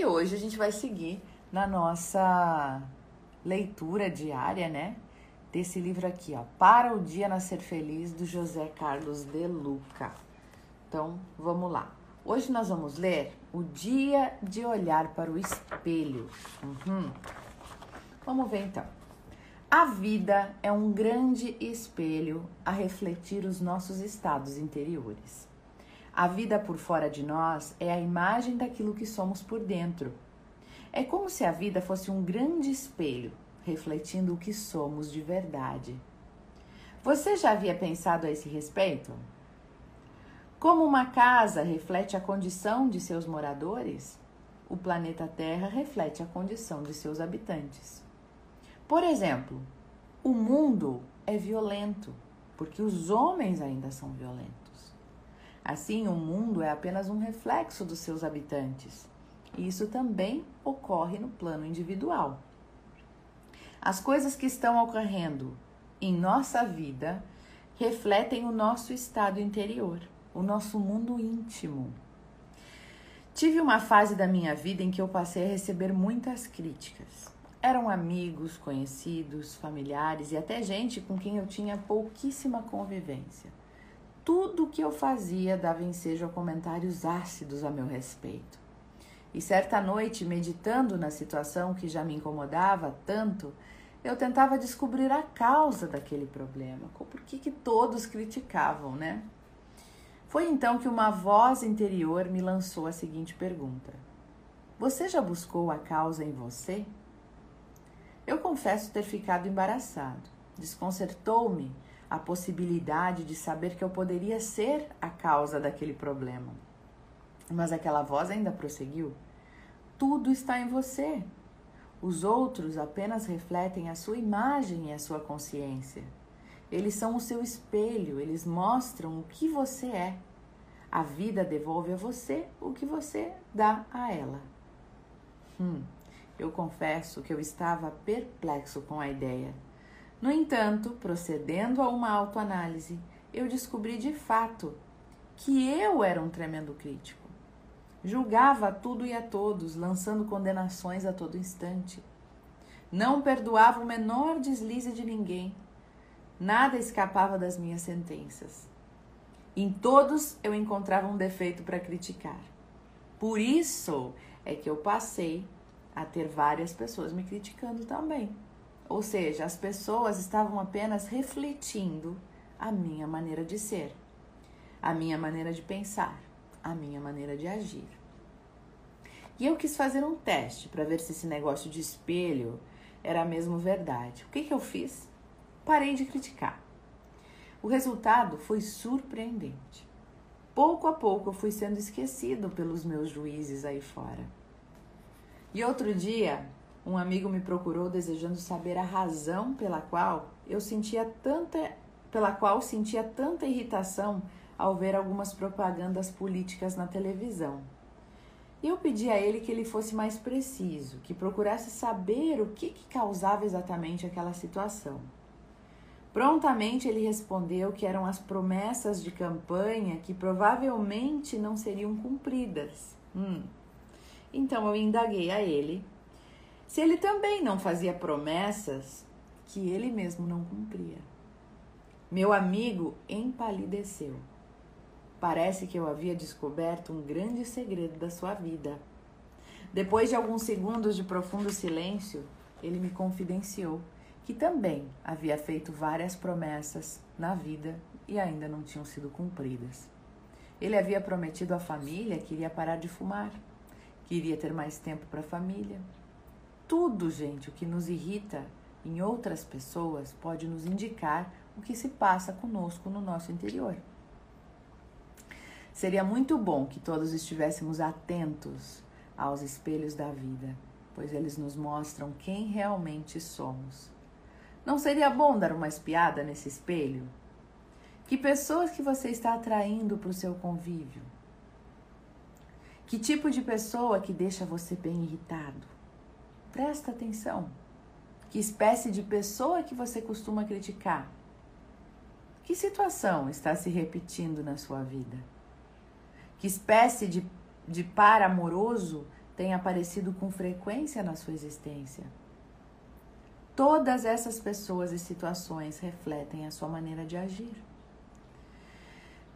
E hoje a gente vai seguir na nossa leitura diária, né? Desse livro aqui, ó, Para o Dia Nascer Feliz, do José Carlos de Luca. Então, vamos lá. Hoje nós vamos ler O Dia de Olhar para o Espelho. Uhum. Vamos ver então. A vida é um grande espelho a refletir os nossos estados interiores. A vida por fora de nós é a imagem daquilo que somos por dentro. É como se a vida fosse um grande espelho, refletindo o que somos de verdade. Você já havia pensado a esse respeito? Como uma casa reflete a condição de seus moradores, o planeta Terra reflete a condição de seus habitantes. Por exemplo, o mundo é violento, porque os homens ainda são violentos. Assim, o mundo é apenas um reflexo dos seus habitantes. E isso também ocorre no plano individual. As coisas que estão ocorrendo em nossa vida refletem o nosso estado interior, o nosso mundo íntimo. Tive uma fase da minha vida em que eu passei a receber muitas críticas. Eram amigos, conhecidos, familiares e até gente com quem eu tinha pouquíssima convivência. Tudo o que eu fazia dava ensejo a comentários ácidos a meu respeito. E certa noite, meditando na situação que já me incomodava tanto, eu tentava descobrir a causa daquele problema. Por que, que todos criticavam, né? Foi então que uma voz interior me lançou a seguinte pergunta: Você já buscou a causa em você? Eu confesso ter ficado embaraçado. Desconcertou-me a possibilidade de saber que eu poderia ser a causa daquele problema. Mas aquela voz ainda prosseguiu: Tudo está em você. Os outros apenas refletem a sua imagem e a sua consciência. Eles são o seu espelho, eles mostram o que você é. A vida devolve a você o que você dá a ela. Hum, eu confesso que eu estava perplexo com a ideia. No entanto, procedendo a uma autoanálise, eu descobri de fato que eu era um tremendo crítico. Julgava tudo e a todos, lançando condenações a todo instante. Não perdoava o menor deslize de ninguém. Nada escapava das minhas sentenças. Em todos eu encontrava um defeito para criticar. Por isso é que eu passei a ter várias pessoas me criticando também. Ou seja, as pessoas estavam apenas refletindo a minha maneira de ser, a minha maneira de pensar, a minha maneira de agir. E eu quis fazer um teste para ver se esse negócio de espelho era mesmo verdade. O que, que eu fiz? Parei de criticar. O resultado foi surpreendente. Pouco a pouco eu fui sendo esquecido pelos meus juízes aí fora. E outro dia, um amigo me procurou desejando saber a razão pela qual eu sentia tanta pela qual sentia tanta irritação ao ver algumas propagandas políticas na televisão. E eu pedi a ele que ele fosse mais preciso, que procurasse saber o que, que causava exatamente aquela situação. Prontamente ele respondeu que eram as promessas de campanha que provavelmente não seriam cumpridas. Hum, então eu indaguei a ele se ele também não fazia promessas que ele mesmo não cumpria. Meu amigo empalideceu. Parece que eu havia descoberto um grande segredo da sua vida. Depois de alguns segundos de profundo silêncio, ele me confidenciou que também havia feito várias promessas na vida e ainda não tinham sido cumpridas. Ele havia prometido à família que iria parar de fumar queria ter mais tempo para a família. Tudo, gente, o que nos irrita em outras pessoas pode nos indicar o que se passa conosco no nosso interior. Seria muito bom que todos estivéssemos atentos aos espelhos da vida, pois eles nos mostram quem realmente somos. Não seria bom dar uma espiada nesse espelho? Que pessoas que você está atraindo para o seu convívio? Que tipo de pessoa que deixa você bem irritado? Presta atenção. Que espécie de pessoa que você costuma criticar? Que situação está se repetindo na sua vida? Que espécie de, de par amoroso tem aparecido com frequência na sua existência. Todas essas pessoas e situações refletem a sua maneira de agir.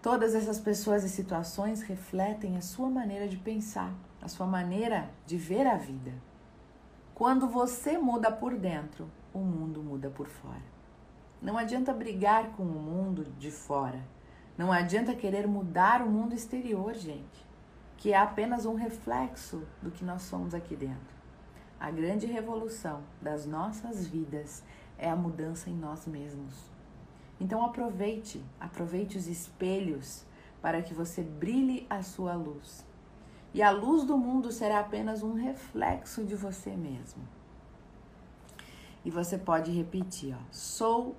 Todas essas pessoas e situações refletem a sua maneira de pensar, a sua maneira de ver a vida. Quando você muda por dentro, o mundo muda por fora. Não adianta brigar com o mundo de fora. Não adianta querer mudar o mundo exterior, gente, que é apenas um reflexo do que nós somos aqui dentro. A grande revolução das nossas vidas é a mudança em nós mesmos. Então aproveite, aproveite os espelhos para que você brilhe a sua luz. E a luz do mundo será apenas um reflexo de você mesmo. E você pode repetir, ó, sou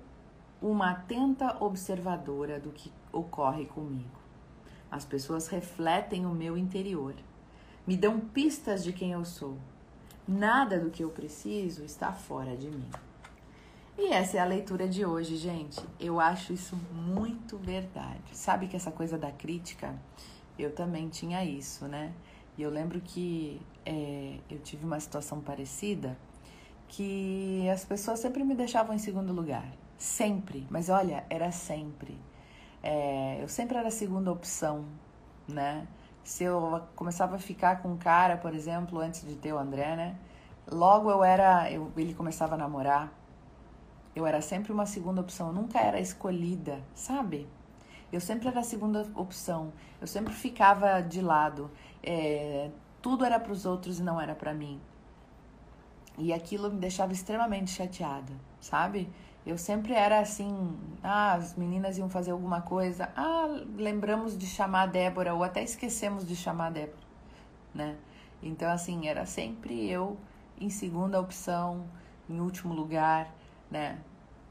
uma atenta observadora do que ocorre comigo. As pessoas refletem o meu interior, me dão pistas de quem eu sou. Nada do que eu preciso está fora de mim. E essa é a leitura de hoje, gente. Eu acho isso muito verdade. Sabe que essa coisa da crítica, eu também tinha isso, né? E eu lembro que é, eu tive uma situação parecida que as pessoas sempre me deixavam em segundo lugar. Sempre. Mas olha, era sempre. É, eu sempre era a segunda opção, né? Se eu começava a ficar com um cara, por exemplo, antes de ter o André, né? Logo eu era. Eu, ele começava a namorar. Eu era sempre uma segunda opção. Eu nunca era escolhida, sabe? Eu sempre era a segunda opção. Eu sempre ficava de lado. É, tudo era para os outros e não era para mim. E aquilo me deixava extremamente chateada, sabe? Eu sempre era assim, ah, as meninas iam fazer alguma coisa, ah, lembramos de chamar a Débora ou até esquecemos de chamar a Débora, né? Então assim, era sempre eu em segunda opção, em último lugar, né?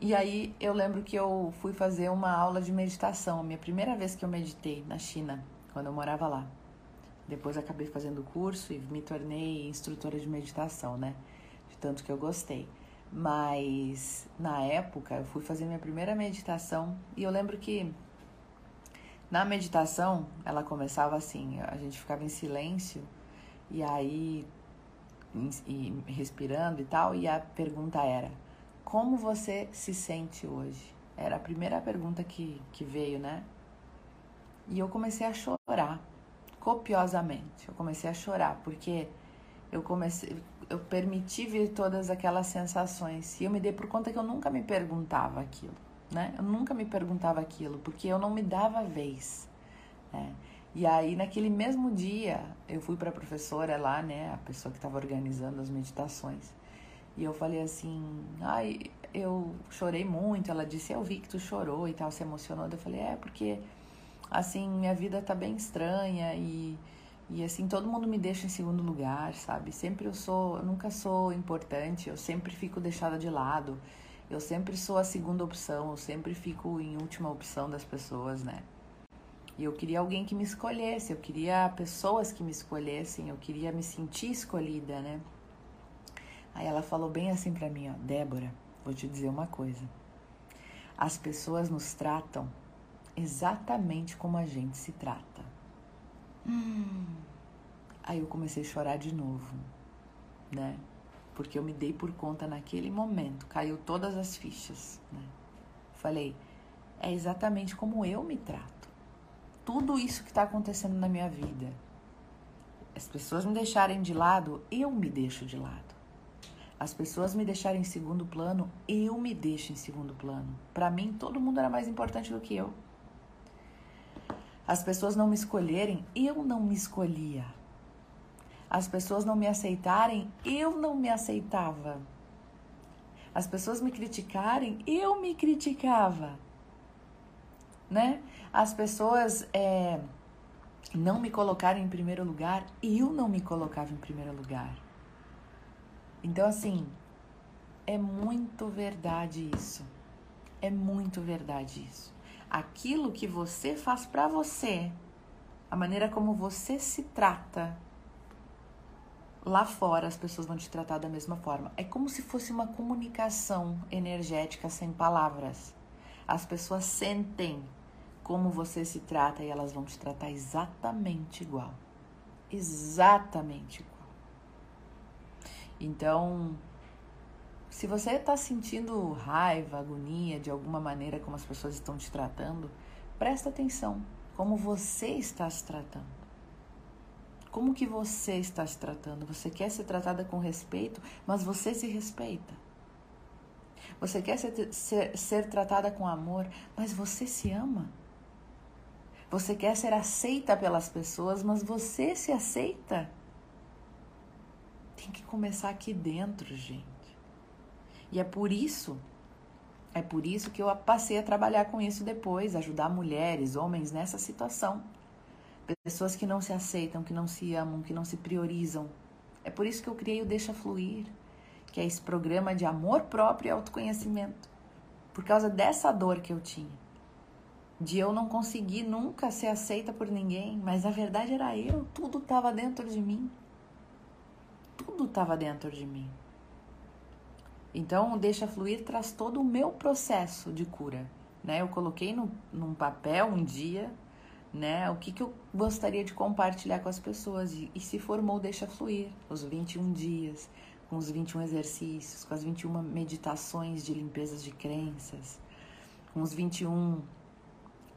E aí eu lembro que eu fui fazer uma aula de meditação, a minha primeira vez que eu meditei na China, quando eu morava lá. Depois acabei fazendo o curso e me tornei instrutora de meditação, né? De tanto que eu gostei. Mas na época eu fui fazer minha primeira meditação e eu lembro que na meditação ela começava assim, a gente ficava em silêncio e aí e respirando e tal, e a pergunta era: Como você se sente hoje? Era a primeira pergunta que, que veio, né? E eu comecei a chorar, copiosamente. Eu comecei a chorar, porque eu comecei, eu permiti vir todas aquelas sensações. E eu me dei por conta que eu nunca me perguntava aquilo, né? Eu nunca me perguntava aquilo, porque eu não me dava vez, né? E aí, naquele mesmo dia, eu fui para a professora lá, né? A pessoa que estava organizando as meditações. E eu falei assim, ai, eu chorei muito. Ela disse, eu vi que tu chorou e tal, se emocionou. Eu falei, é, porque, assim, minha vida tá bem estranha e e assim, todo mundo me deixa em segundo lugar, sabe? Sempre eu sou, eu nunca sou importante, eu sempre fico deixada de lado. Eu sempre sou a segunda opção, eu sempre fico em última opção das pessoas, né? E eu queria alguém que me escolhesse, eu queria pessoas que me escolhessem, eu queria me sentir escolhida, né? Aí ela falou bem assim pra mim, ó, Débora, vou te dizer uma coisa. As pessoas nos tratam exatamente como a gente se trata. Hum. Aí eu comecei a chorar de novo, né? Porque eu me dei por conta naquele momento, caiu todas as fichas, né? Falei, é exatamente como eu me trato. Tudo isso que está acontecendo na minha vida. As pessoas me deixarem de lado, eu me deixo de lado. As pessoas me deixarem em segundo plano, eu me deixo em segundo plano. Para mim, todo mundo era mais importante do que eu as pessoas não me escolherem, eu não me escolhia. As pessoas não me aceitarem, eu não me aceitava. As pessoas me criticarem, eu me criticava. Né? As pessoas é, não me colocarem em primeiro lugar, eu não me colocava em primeiro lugar. Então, assim, é muito verdade isso. É muito verdade isso aquilo que você faz para você, a maneira como você se trata, lá fora as pessoas vão te tratar da mesma forma. É como se fosse uma comunicação energética sem palavras. As pessoas sentem como você se trata e elas vão te tratar exatamente igual. Exatamente igual. Então, se você está sentindo raiva, agonia de alguma maneira como as pessoas estão te tratando, presta atenção como você está se tratando. Como que você está se tratando? Você quer ser tratada com respeito, mas você se respeita. Você quer ser, ser, ser tratada com amor, mas você se ama. Você quer ser aceita pelas pessoas, mas você se aceita. Tem que começar aqui dentro, gente. E é por isso, é por isso que eu passei a trabalhar com isso depois, ajudar mulheres, homens nessa situação. Pessoas que não se aceitam, que não se amam, que não se priorizam. É por isso que eu criei o Deixa Fluir, que é esse programa de amor próprio e autoconhecimento. Por causa dessa dor que eu tinha. De eu não conseguir nunca ser aceita por ninguém, mas a verdade era eu, tudo estava dentro de mim. Tudo estava dentro de mim. Então, o Deixa Fluir traz todo o meu processo de cura. Né? Eu coloquei no, num papel um dia né? O que, que eu gostaria de compartilhar com as pessoas e, e se formou Deixa Fluir, os 21 dias, com os 21 exercícios, com as 21 meditações de limpezas de crenças, com os 21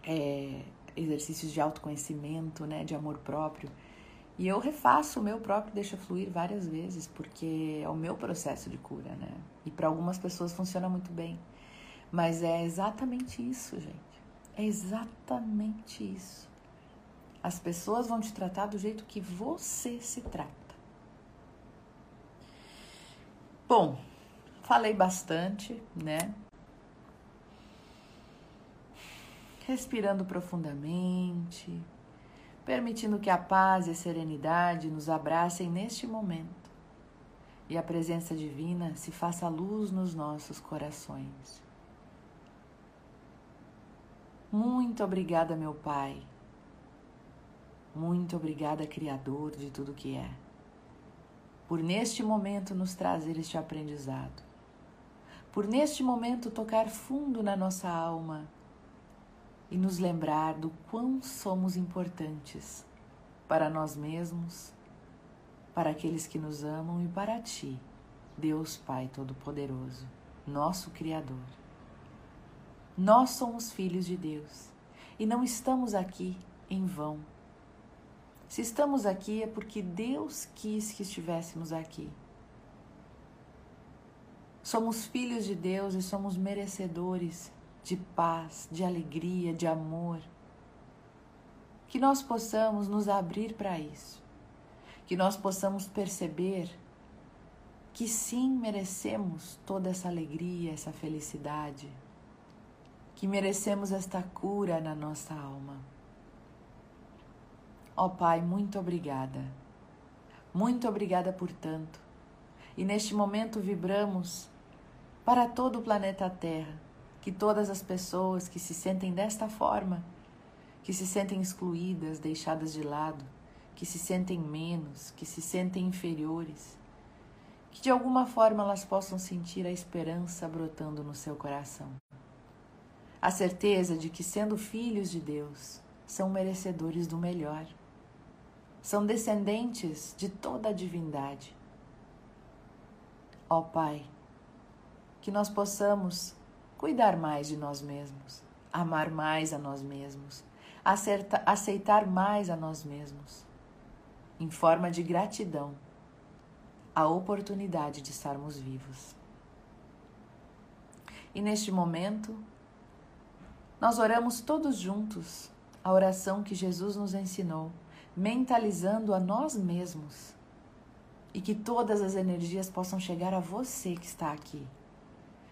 é, exercícios de autoconhecimento, né? De amor próprio. E eu refaço o meu próprio Deixa Fluir várias vezes, porque é o meu processo de cura, né? E para algumas pessoas funciona muito bem. Mas é exatamente isso, gente. É exatamente isso. As pessoas vão te tratar do jeito que você se trata. Bom, falei bastante, né? Respirando profundamente, permitindo que a paz e a serenidade nos abracem neste momento e a presença divina se faça luz nos nossos corações. Muito obrigada, meu Pai muito obrigada, Criador de tudo que é, por neste momento nos trazer este aprendizado, por neste momento tocar fundo na nossa alma e nos lembrar do quão somos importantes para nós mesmos, para aqueles que nos amam e para Ti, Deus Pai Todo-Poderoso, nosso Criador. Nós somos filhos de Deus e não estamos aqui em vão se estamos aqui é porque Deus quis que estivéssemos aqui. Somos filhos de Deus e somos merecedores de paz, de alegria, de amor. Que nós possamos nos abrir para isso. Que nós possamos perceber que sim merecemos toda essa alegria, essa felicidade. Que merecemos esta cura na nossa alma. Ó oh, Pai, muito obrigada. Muito obrigada por tanto. E neste momento vibramos para todo o planeta Terra, que todas as pessoas que se sentem desta forma, que se sentem excluídas, deixadas de lado, que se sentem menos, que se sentem inferiores, que de alguma forma elas possam sentir a esperança brotando no seu coração. A certeza de que, sendo filhos de Deus, são merecedores do melhor são descendentes de toda a divindade. Ó Pai, que nós possamos cuidar mais de nós mesmos, amar mais a nós mesmos, acerta, aceitar mais a nós mesmos, em forma de gratidão, a oportunidade de estarmos vivos. E neste momento, nós oramos todos juntos a oração que Jesus nos ensinou mentalizando a nós mesmos e que todas as energias possam chegar a você que está aqui.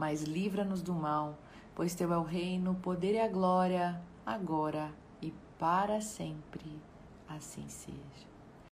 mas livra-nos do mal, pois teu é o reino, o poder e a glória, agora e para sempre. Assim seja.